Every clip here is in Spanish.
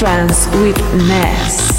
You Only Live Trance with Ness.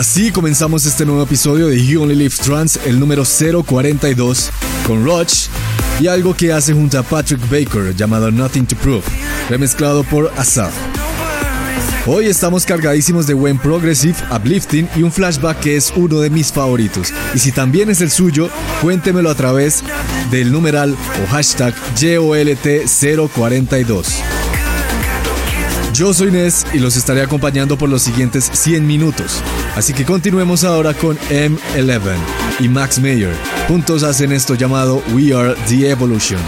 Así comenzamos este nuevo episodio de You Only Live Trans, el número 042, con Roach y algo que hace junto a Patrick Baker llamado Nothing to Prove, remezclado por Asaf. Hoy estamos cargadísimos de buen progressive, uplifting y un flashback que es uno de mis favoritos. Y si también es el suyo, cuéntemelo a través del numeral o hashtag JOLT042. Yo soy Nes y los estaré acompañando por los siguientes 100 minutos. Así que continuemos ahora con M11 y Max Mayer. Juntos hacen esto llamado We Are the Evolution.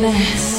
last.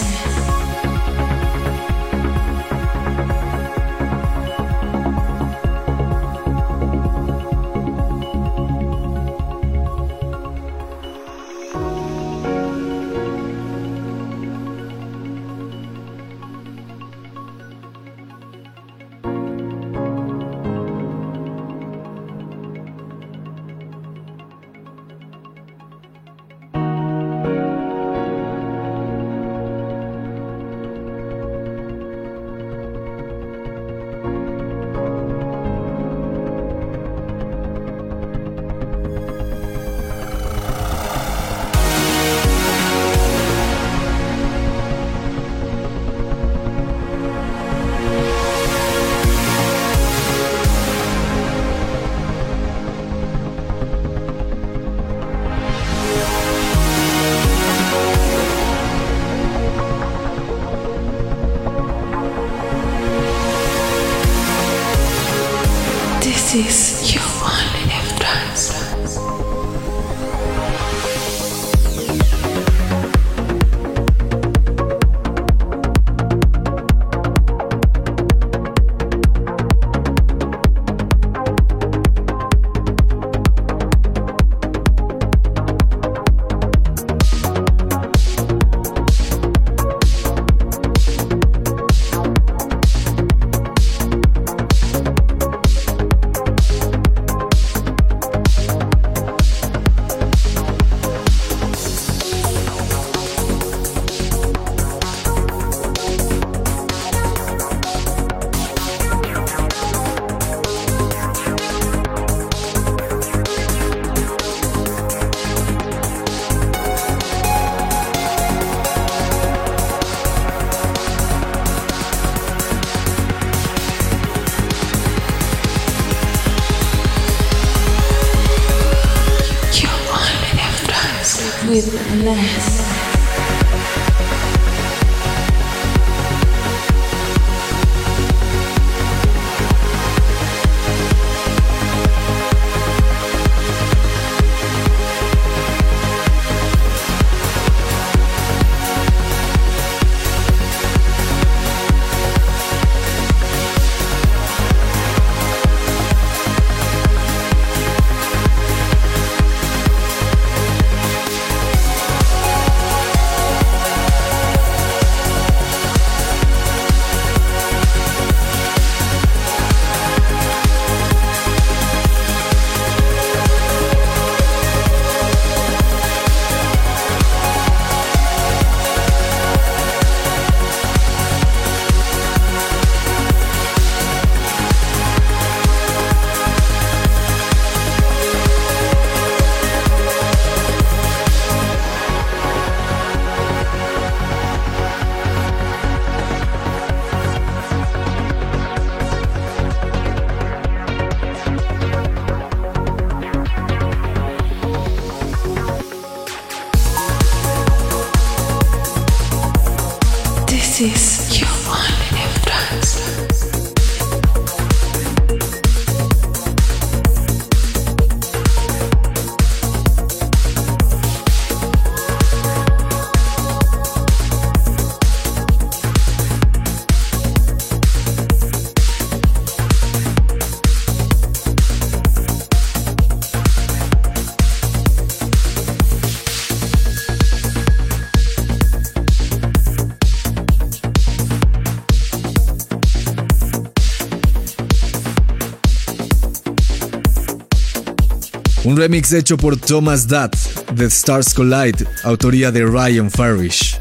Un remix hecho por Thomas Dutt The Stars Collide, autoría de Ryan Farish.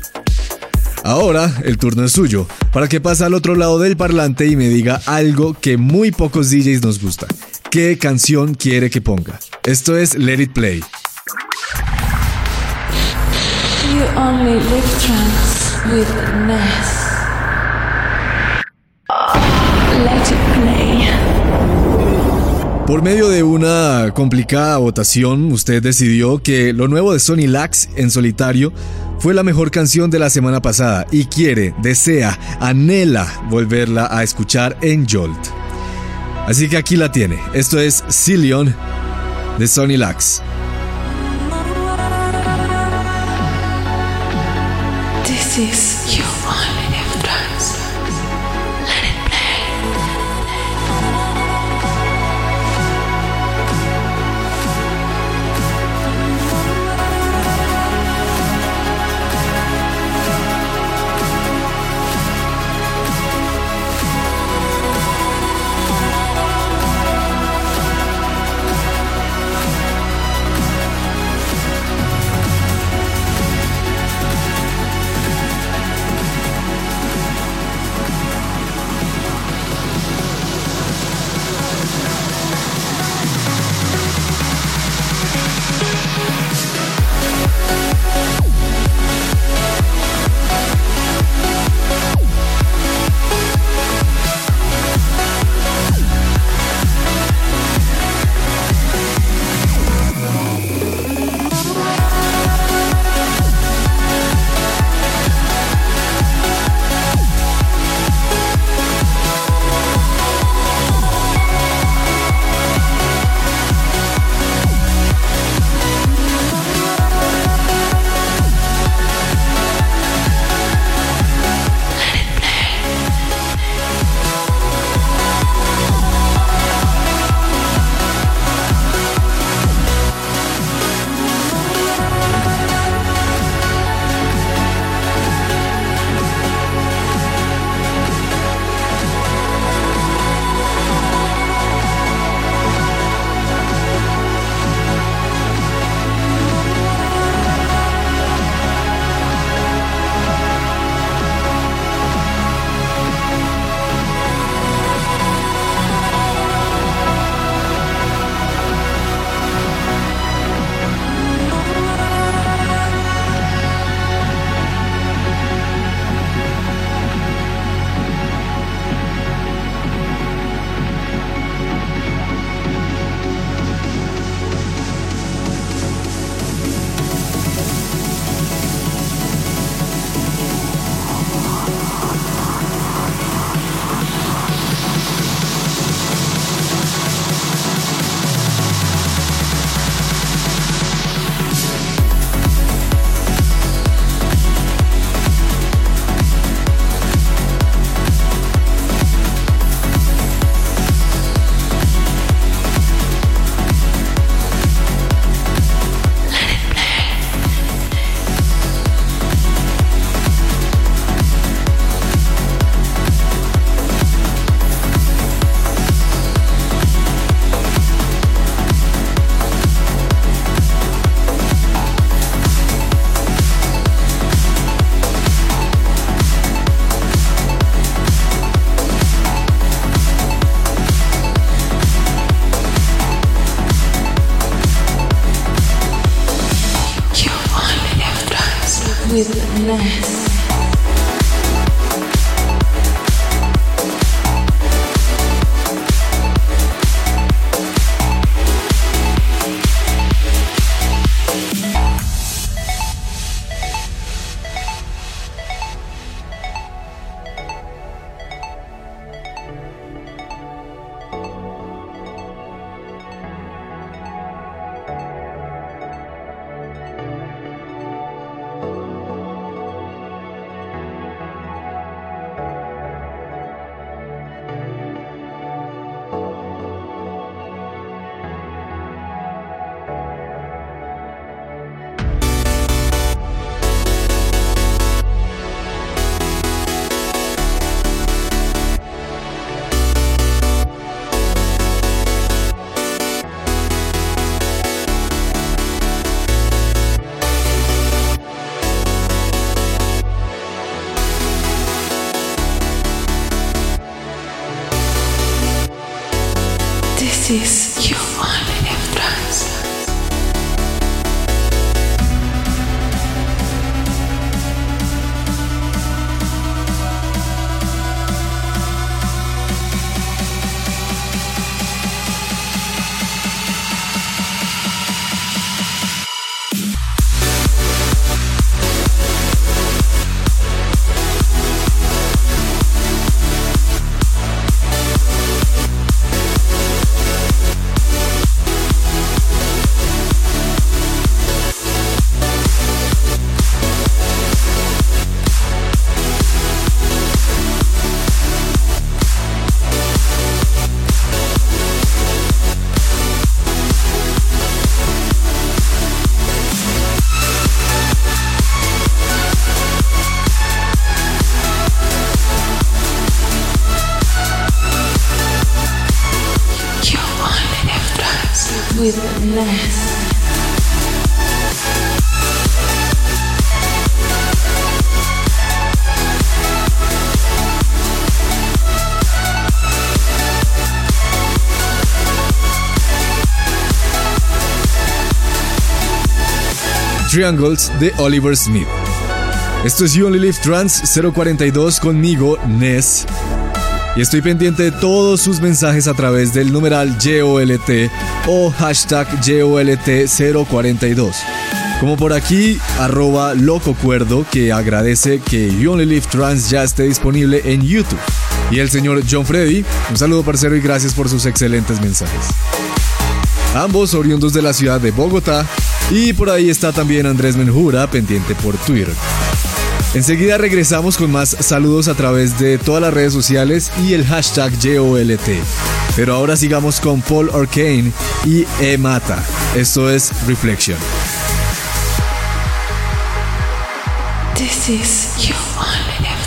Ahora el turno es suyo, para que pase al otro lado del parlante y me diga algo que muy pocos DJs nos gusta. ¿Qué canción quiere que ponga? Esto es Let It Play. Por medio de una complicada votación, usted decidió que lo nuevo de Sony Lax en solitario fue la mejor canción de la semana pasada y quiere, desea, anhela volverla a escuchar en Jolt. Así que aquí la tiene. Esto es Cillion de Sony Lax. This is Triangles de Oliver Smith. Esto es You Only Live Trans 042 conmigo, Ness. Y estoy pendiente de todos sus mensajes a través del numeral YOLT o hashtag YOLT042. Como por aquí, arroba lococuerdo que agradece que You Only Live Trans ya esté disponible en YouTube. Y el señor John Freddy, un saludo parcero y gracias por sus excelentes mensajes. Ambos oriundos de la ciudad de Bogotá. Y por ahí está también Andrés Menjura, pendiente por Twitter. Enseguida regresamos con más saludos a través de todas las redes sociales y el hashtag YOLT. Pero ahora sigamos con Paul Arcane y E Mata. Esto es Reflection. This is only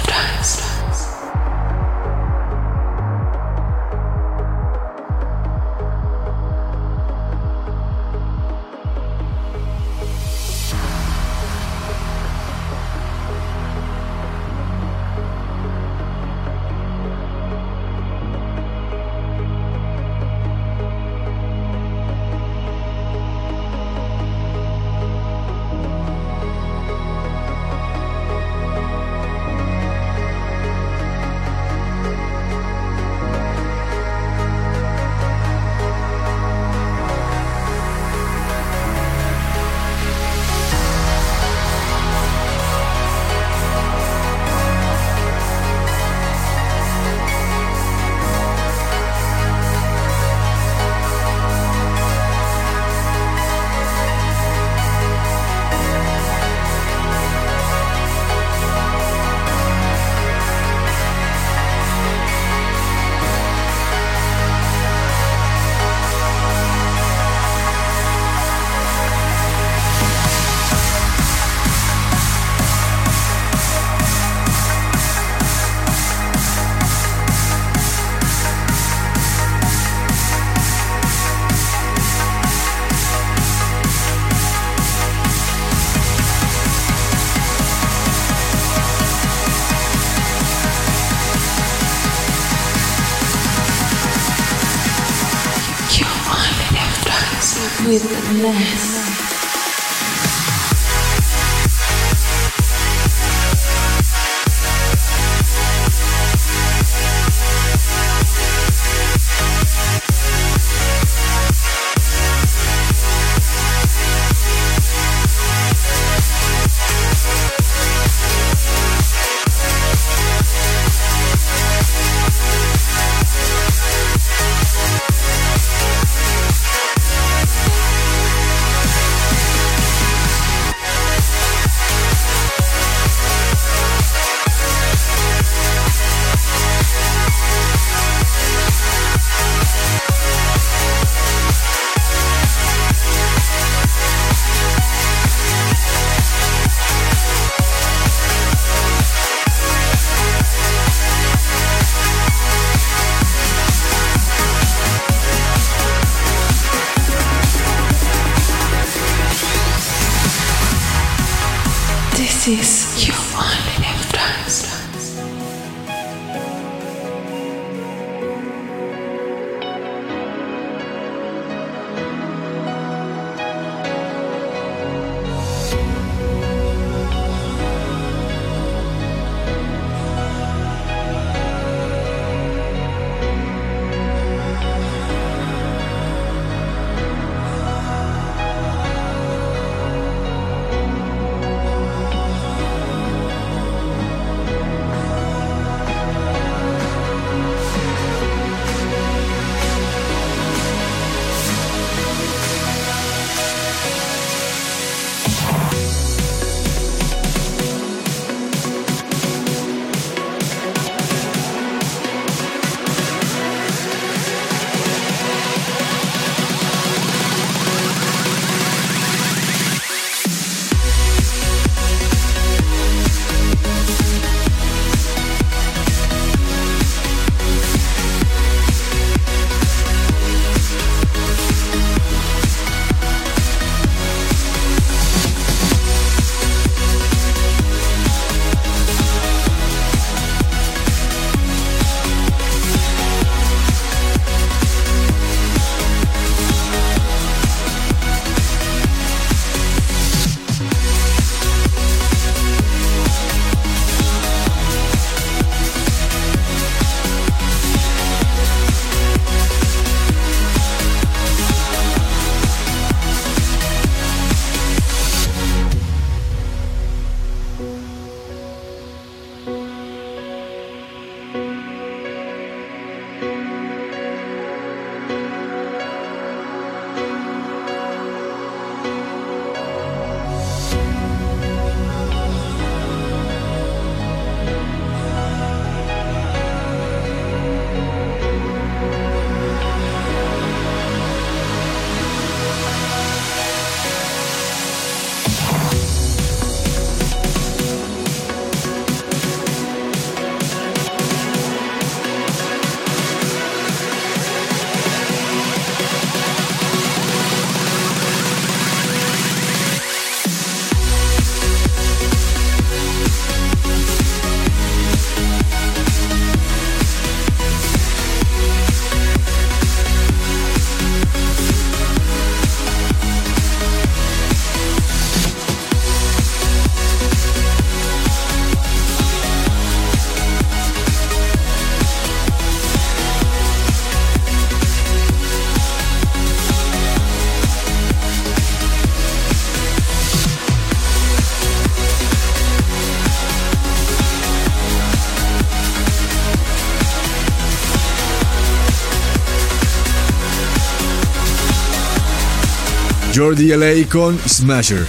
Jordi LA con Smasher.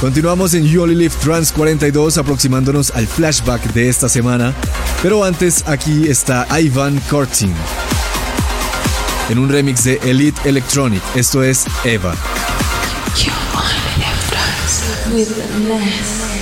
Continuamos en You Only Live Trans 42 aproximándonos al flashback de esta semana, pero antes aquí está Ivan Kortin en un remix de Elite Electronic, esto es Eva. You only live trance with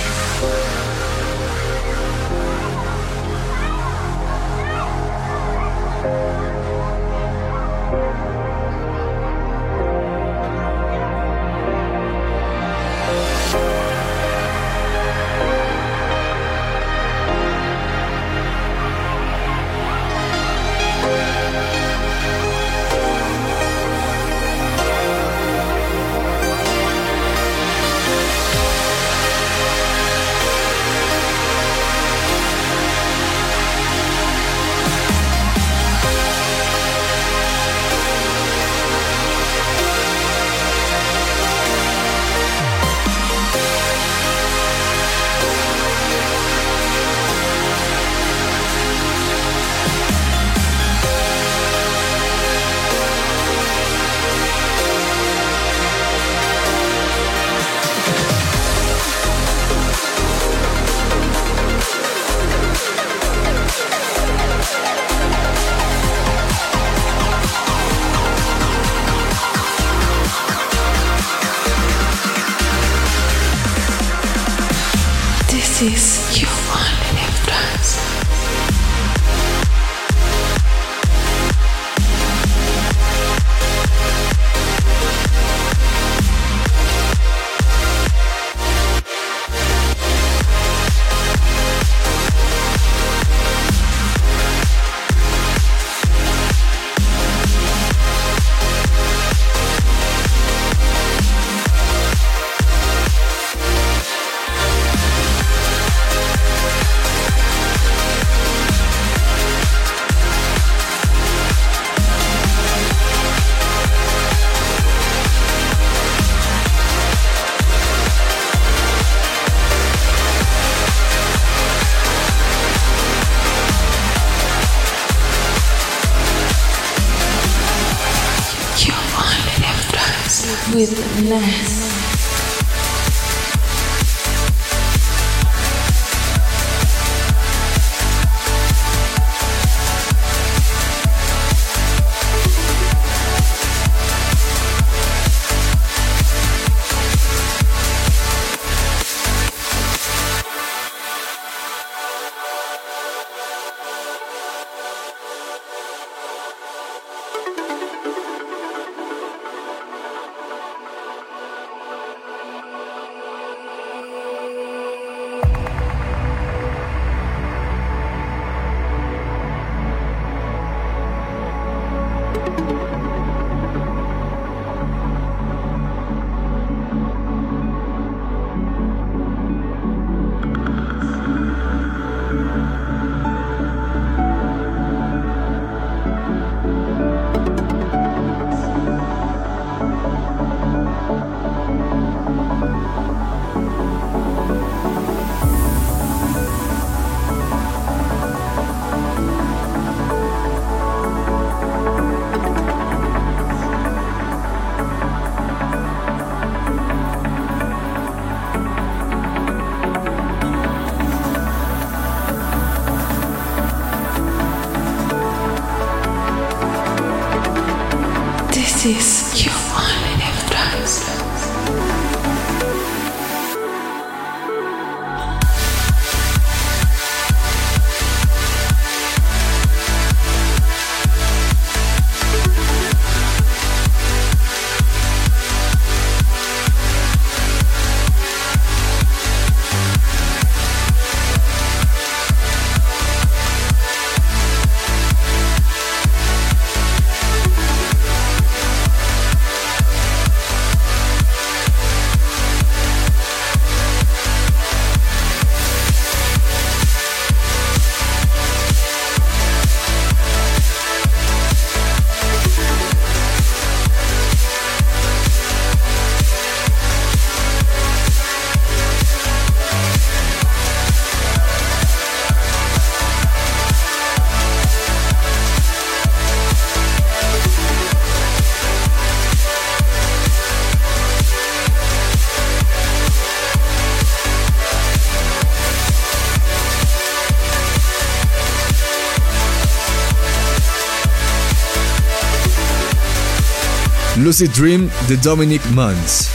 Lucid Dream de Dominic Munz.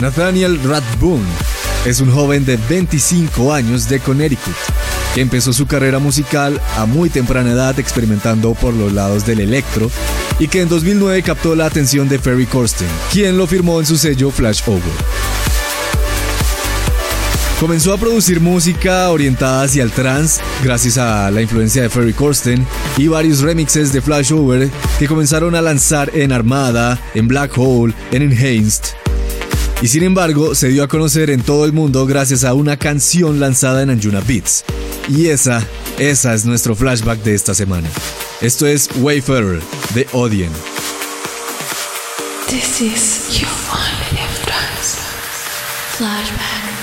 Nathaniel Rathbone es un joven de 25 años de Connecticut que empezó su carrera musical a muy temprana edad experimentando por los lados del electro y que en 2009 captó la atención de Ferry Corsten, quien lo firmó en su sello Flash Over. Comenzó a producir música orientada hacia el trance gracias a la influencia de Ferry Corsten y varios remixes de Flashover que comenzaron a lanzar en Armada, en Black Hole, en Enhanced. Y sin embargo, se dio a conocer en todo el mundo gracias a una canción lanzada en Anjuna Beats. Y esa, esa es nuestro flashback de esta semana. Esto es Wayfarer de Odien. This is your difference. Flashback.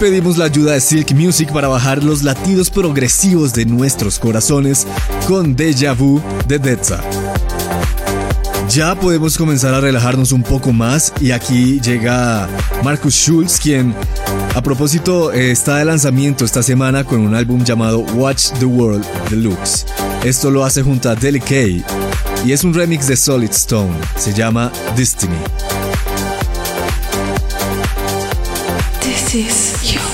Pedimos la ayuda de Silk Music para bajar los latidos progresivos de nuestros corazones con Deja Vu de Detza. Ya podemos comenzar a relajarnos un poco más y aquí llega Marcus Schulz, quien a propósito está de lanzamiento esta semana con un álbum llamado Watch the World Deluxe. Esto lo hace junto a Delicate y es un remix de Solid Stone, se llama Destiny. Is you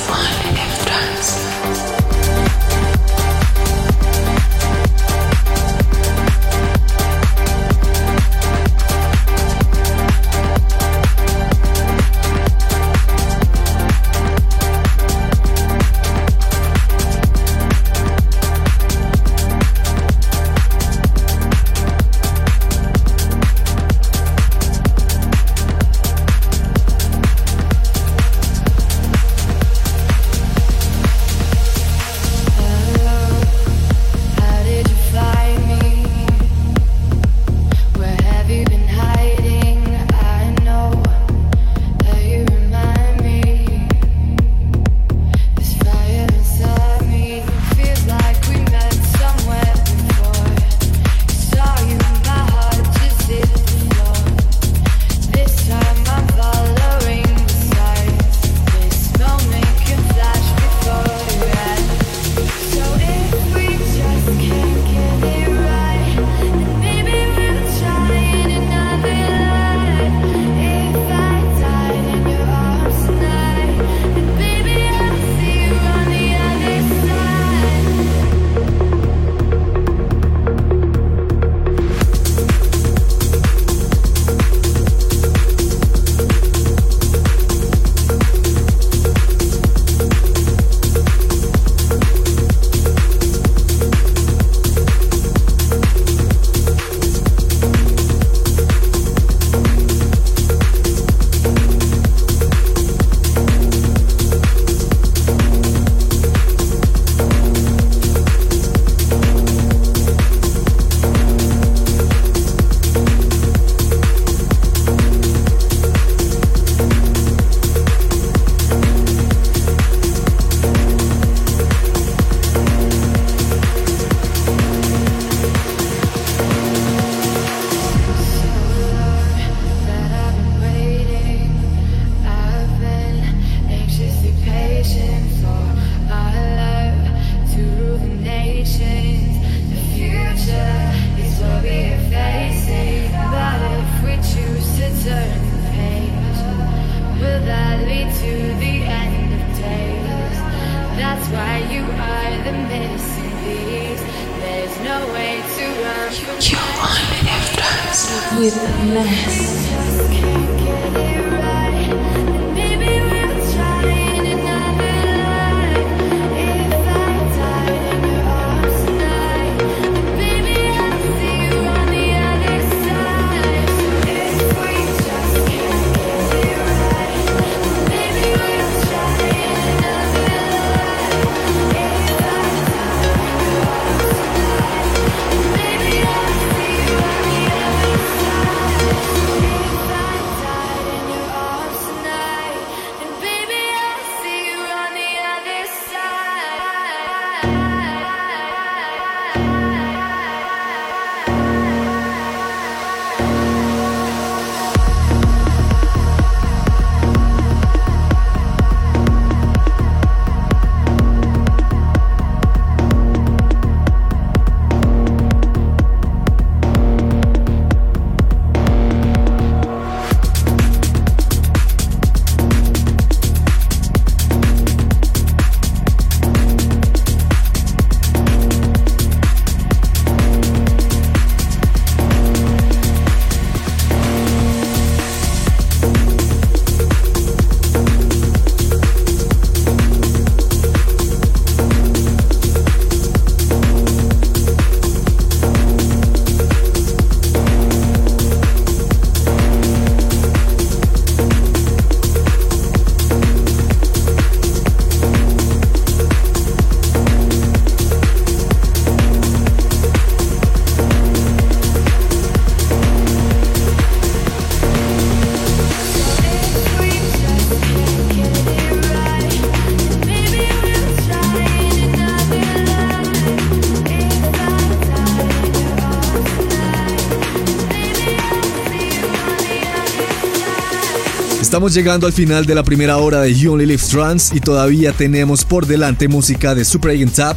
Estamos llegando al final de la primera hora de You Only Live Trans y todavía tenemos por delante música de Super Agent Tap,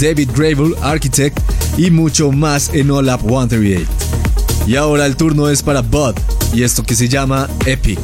David Gravel, Architect y mucho más en All Up 138. Y ahora el turno es para Bud y esto que se llama Epic.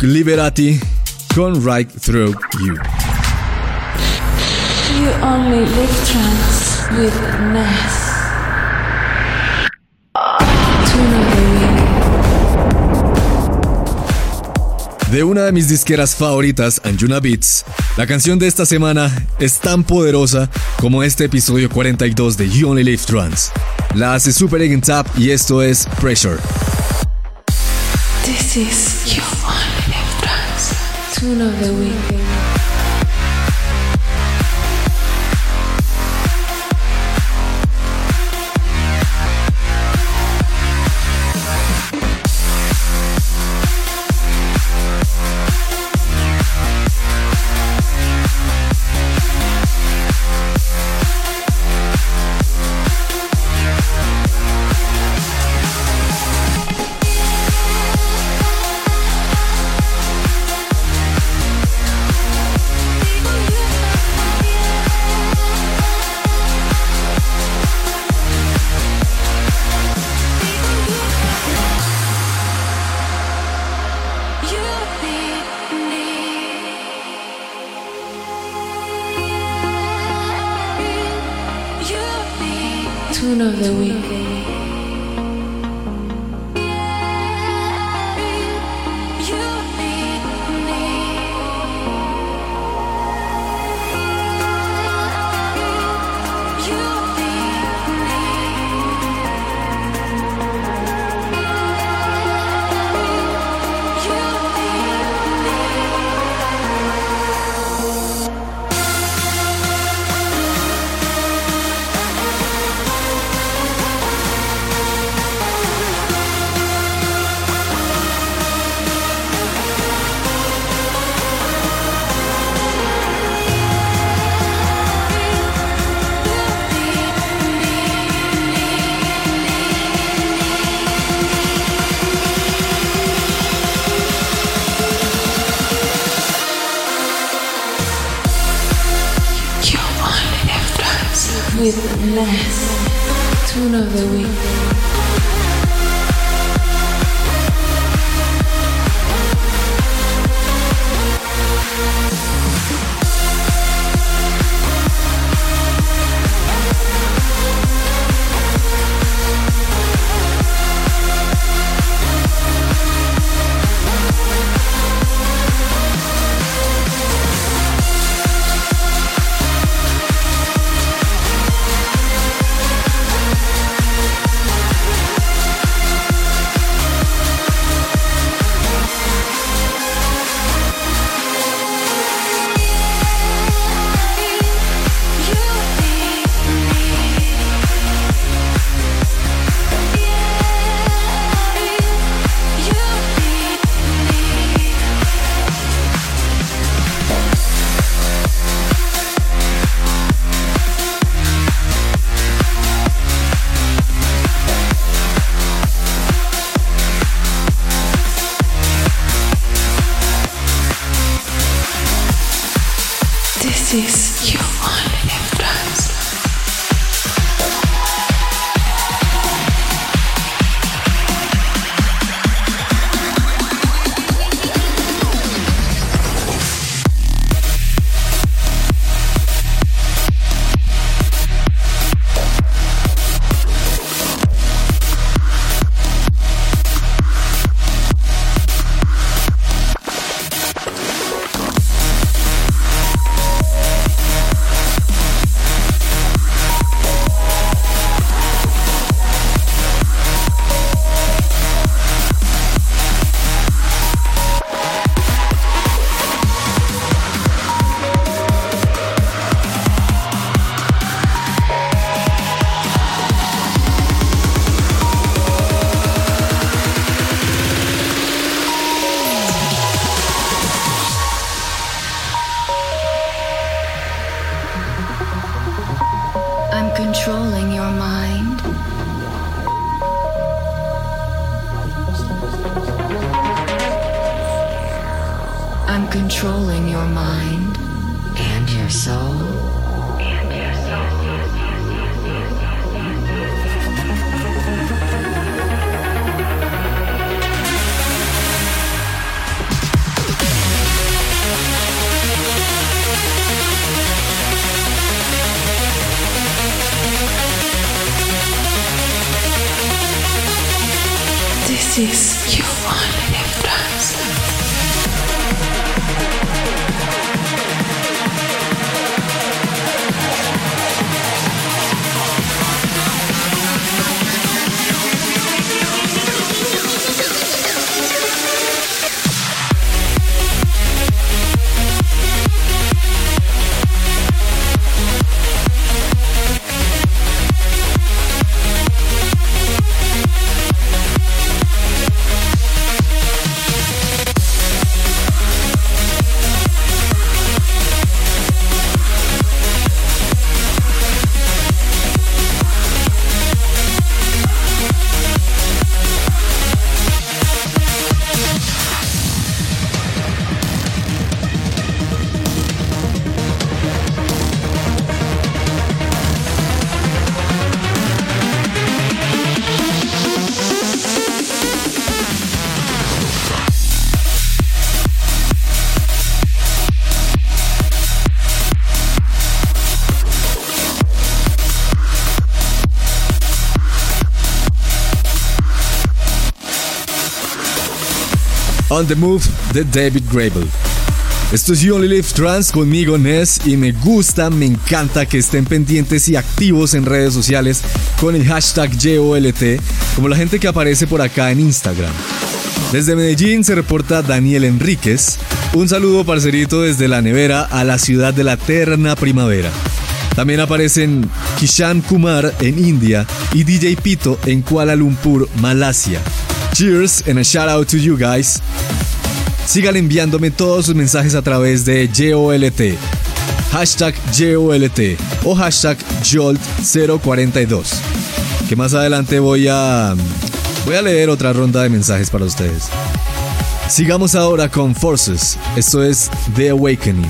Luke Liberati con Right Through You. You only live trance with Ness. De una de mis disqueras favoritas, Anjuna Beats, la canción de esta semana es tan poderosa como este episodio 42 de You Only Live Trance. La hace Super Egg Tap y esto es Pressure. This is you only live trance. I'm controlling your mind and your soul. This is your The Move de David Grable. Esto es You Only Live Trans conmigo, Ness, y me gusta, me encanta que estén pendientes y activos en redes sociales con el hashtag YOLT, como la gente que aparece por acá en Instagram. Desde Medellín se reporta Daniel Enríquez. Un saludo, parcerito, desde la nevera a la ciudad de la eterna primavera. También aparecen Kishan Kumar en India y DJ Pito en Kuala Lumpur, Malasia. Cheers and a shout out to you guys. Sigan enviándome todos sus mensajes a través de YOLT, hashtag YOLT o hashtag JOLT042. Que más adelante voy a, voy a leer otra ronda de mensajes para ustedes. Sigamos ahora con Forces. Esto es The Awakening.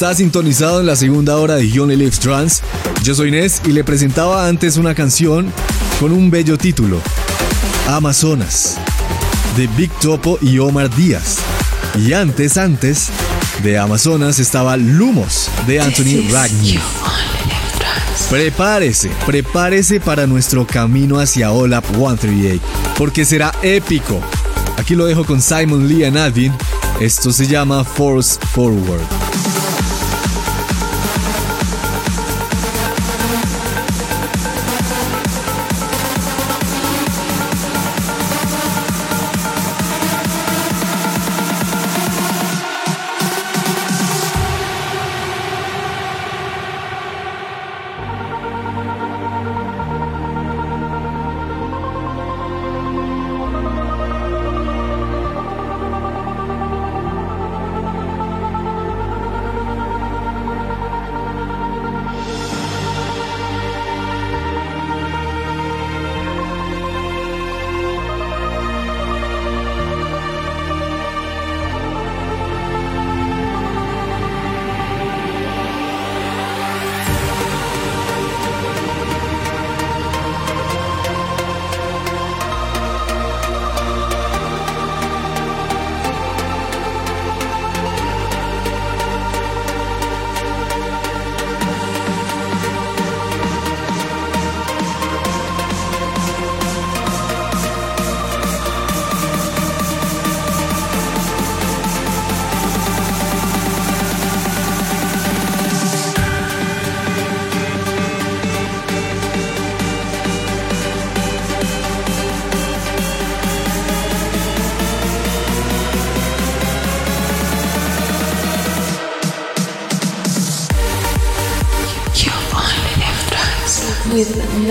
Está sintonizado en la segunda hora de You Only Live Trans. Yo soy Inés y le presentaba antes una canción con un bello título: Amazonas, de Big Topo y Omar Díaz. Y antes, antes de Amazonas estaba Lumos, de Anthony Ragni. Prepárese, prepárese para nuestro camino hacia OLAP 138, porque será épico. Aquí lo dejo con Simon Lee and Advin. Esto se llama Force Forward.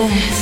This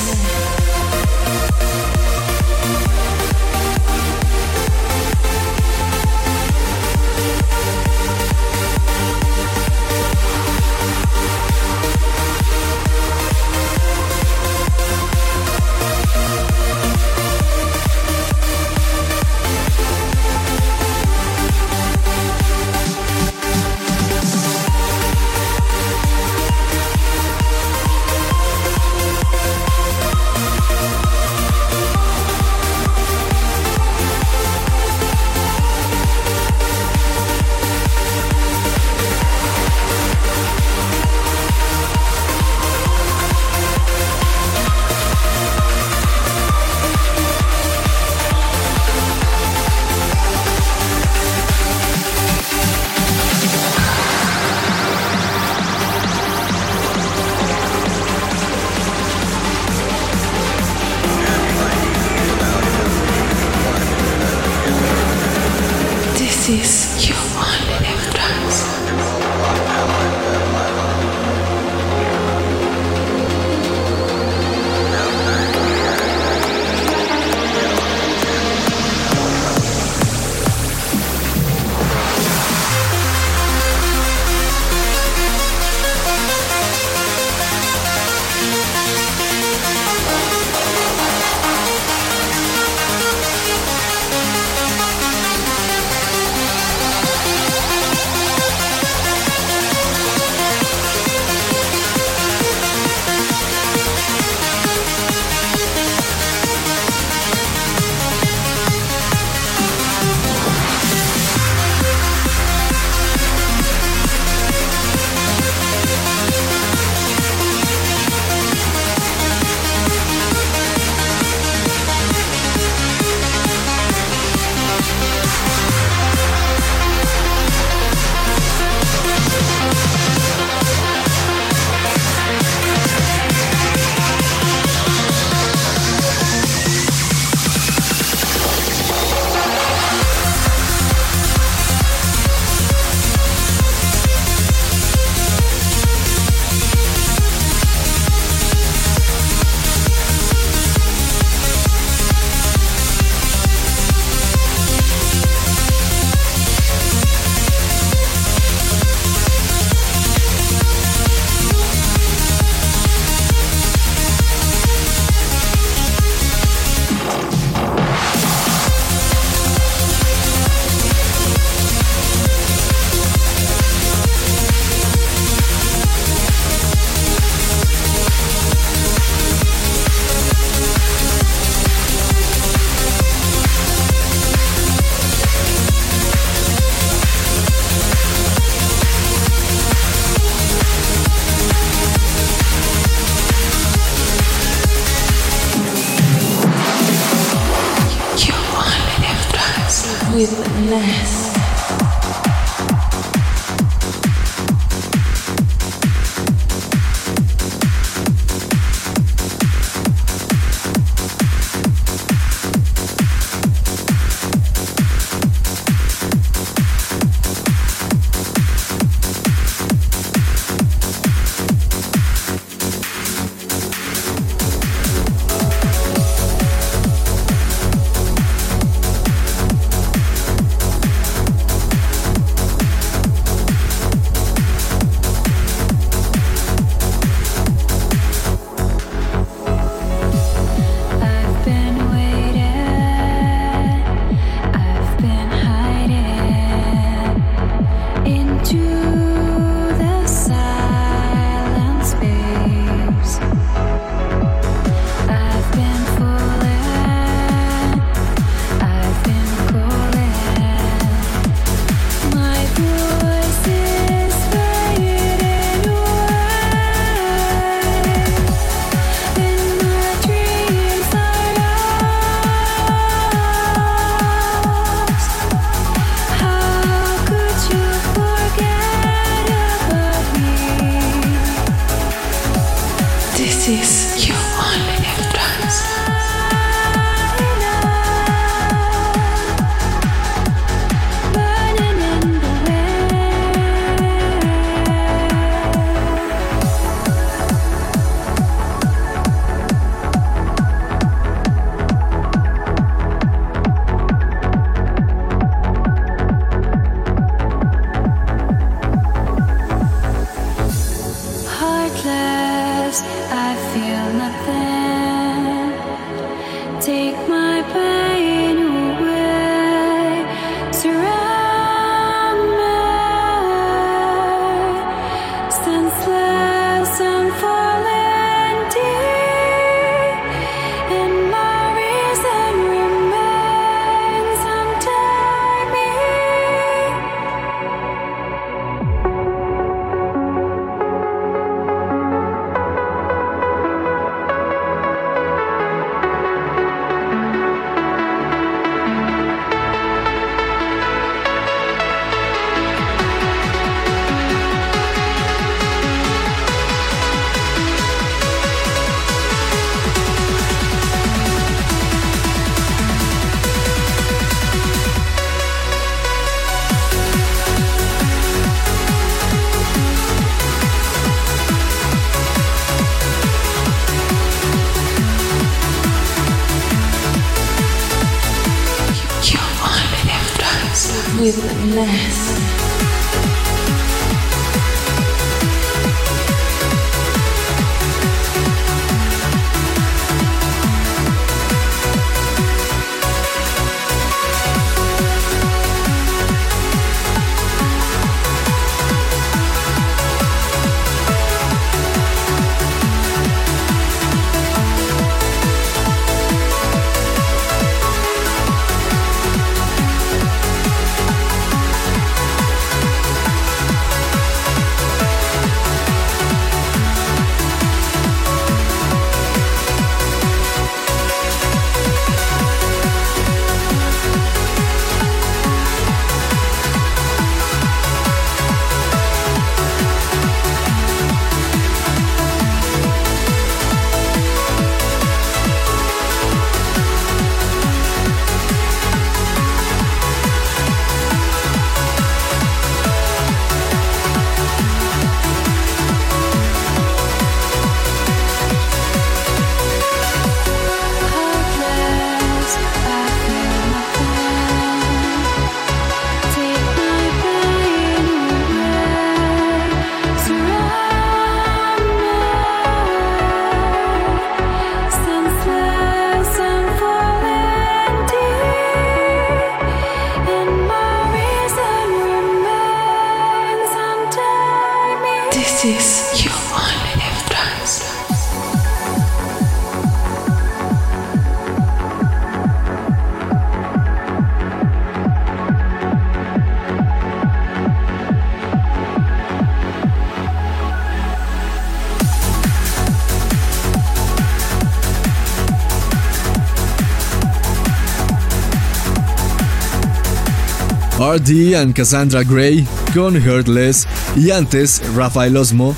RD and Cassandra Gray con Heartless y antes Rafael Osmo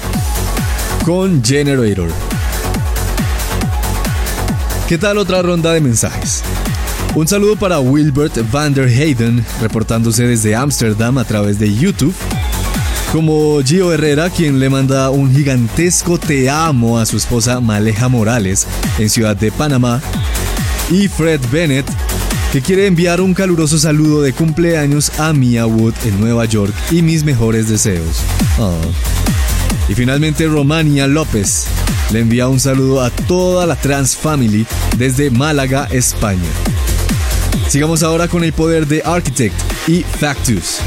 con Generator. ¿Qué tal otra ronda de mensajes? Un saludo para Wilbert van der Heyden, reportándose desde Ámsterdam a través de YouTube. Como Gio Herrera, quien le manda un gigantesco te amo a su esposa Maleja Morales en Ciudad de Panamá. Y Fred Bennett, que quiere enviar un caluroso saludo de cumpleaños a Mia Wood en Nueva York y mis mejores deseos. Oh. Y finalmente Romania López le envía un saludo a toda la Trans Family desde Málaga, España. Sigamos ahora con el poder de Architect y Factus.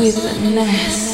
with the nest.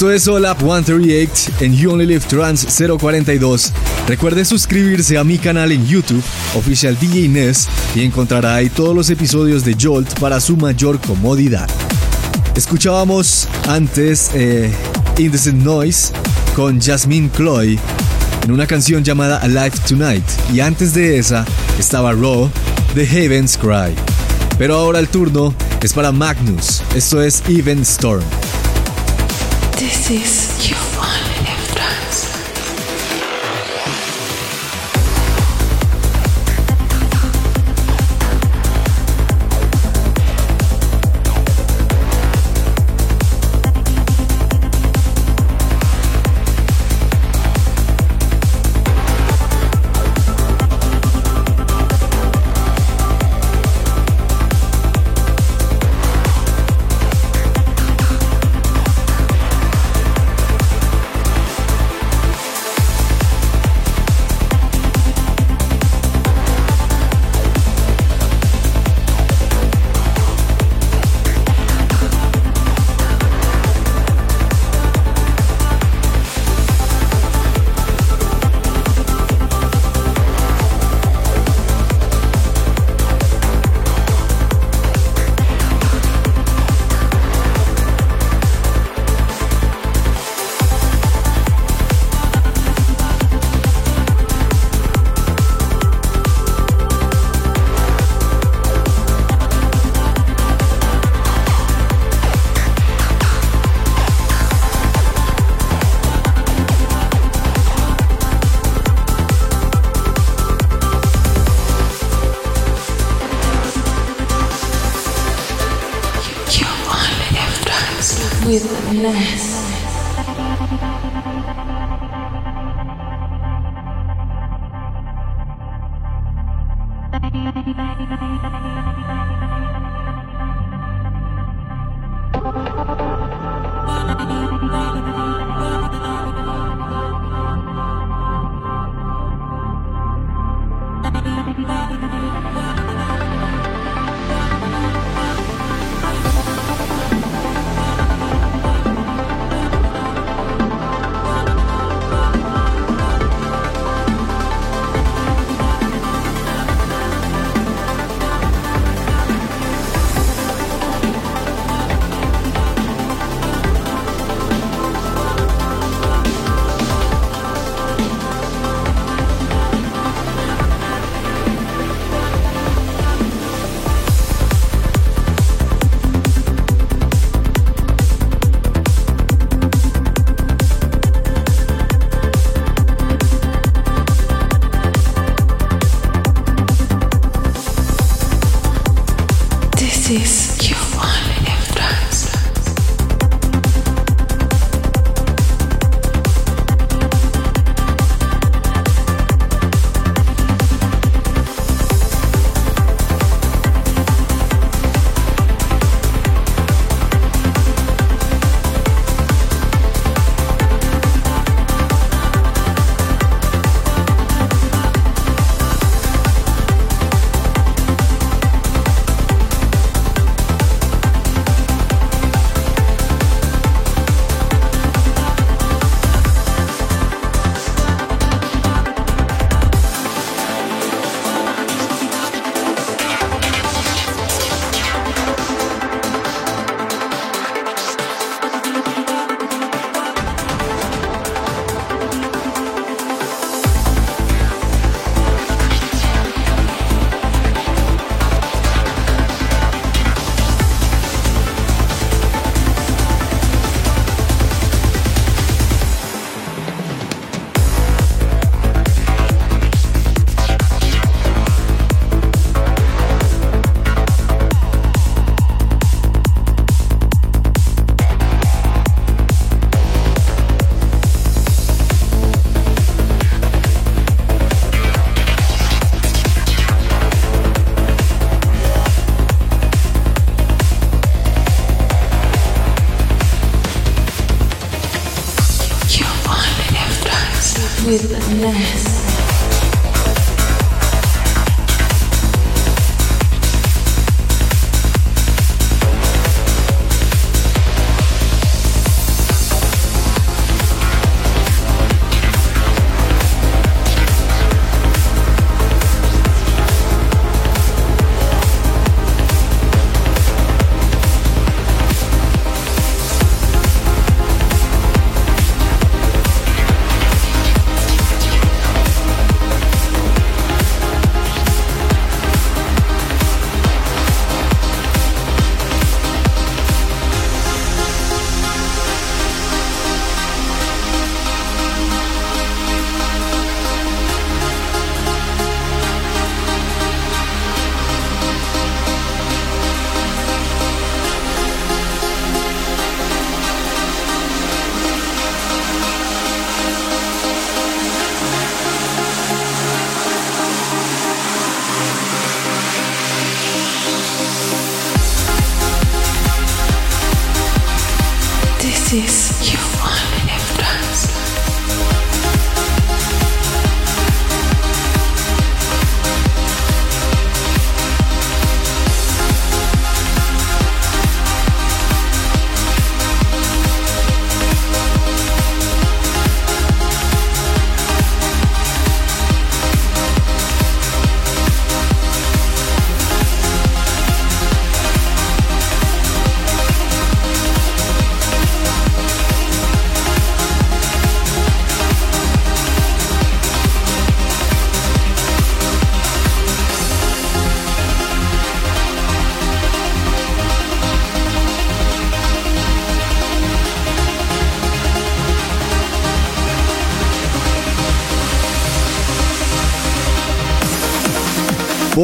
Esto es All Up 138 en You Only Live Trans 042. Recuerde suscribirse a mi canal en YouTube, Oficial DJ Ness, y encontrará ahí todos los episodios de Jolt para su mayor comodidad. Escuchábamos antes eh, Indecent Noise con Jasmine Cloy en una canción llamada Alive Tonight, y antes de esa estaba Raw de Haven's Cry. Pero ahora el turno es para Magnus, esto es Even Storm. This is This with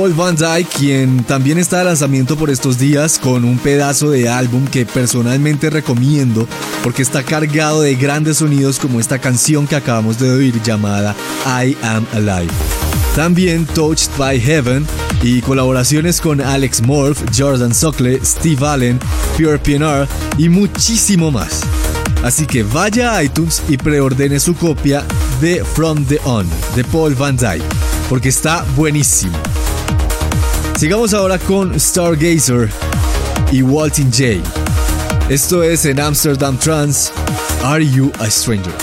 Paul Van Dyke, quien también está de lanzamiento por estos días con un pedazo de álbum que personalmente recomiendo porque está cargado de grandes sonidos como esta canción que acabamos de oír llamada I Am Alive. También Touched by Heaven y colaboraciones con Alex Morph, Jordan Sockle, Steve Allen, Pure PNR y muchísimo más. Así que vaya a iTunes y preordene su copia de From the On de Paul Van Dyke, porque está buenísimo. Sigamos ahora con Stargazer y Walting J. Esto es en Amsterdam Trans. Are You a Stranger?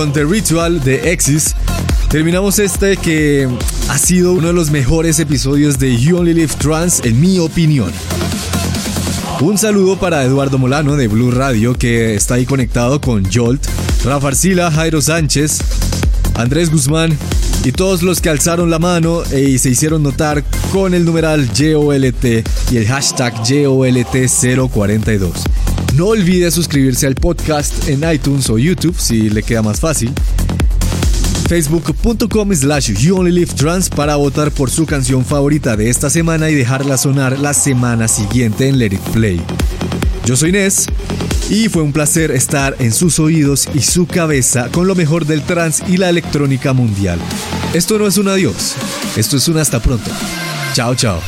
Con The Ritual de Exis terminamos este que ha sido uno de los mejores episodios de You Only Live Trans en mi opinión. Un saludo para Eduardo Molano de Blue Radio que está ahí conectado con Jolt, Rafa Arcila, Jairo Sánchez, Andrés Guzmán y todos los que alzaron la mano y se hicieron notar con el numeral YOLT y el hashtag YOLT042. No olvide suscribirse al podcast en iTunes o YouTube si le queda más fácil. Facebook.com slash You Only Live Trans para votar por su canción favorita de esta semana y dejarla sonar la semana siguiente en Let It Play. Yo soy Nes y fue un placer estar en sus oídos y su cabeza con lo mejor del trans y la electrónica mundial. Esto no es un adiós, esto es un hasta pronto. Chao, chao.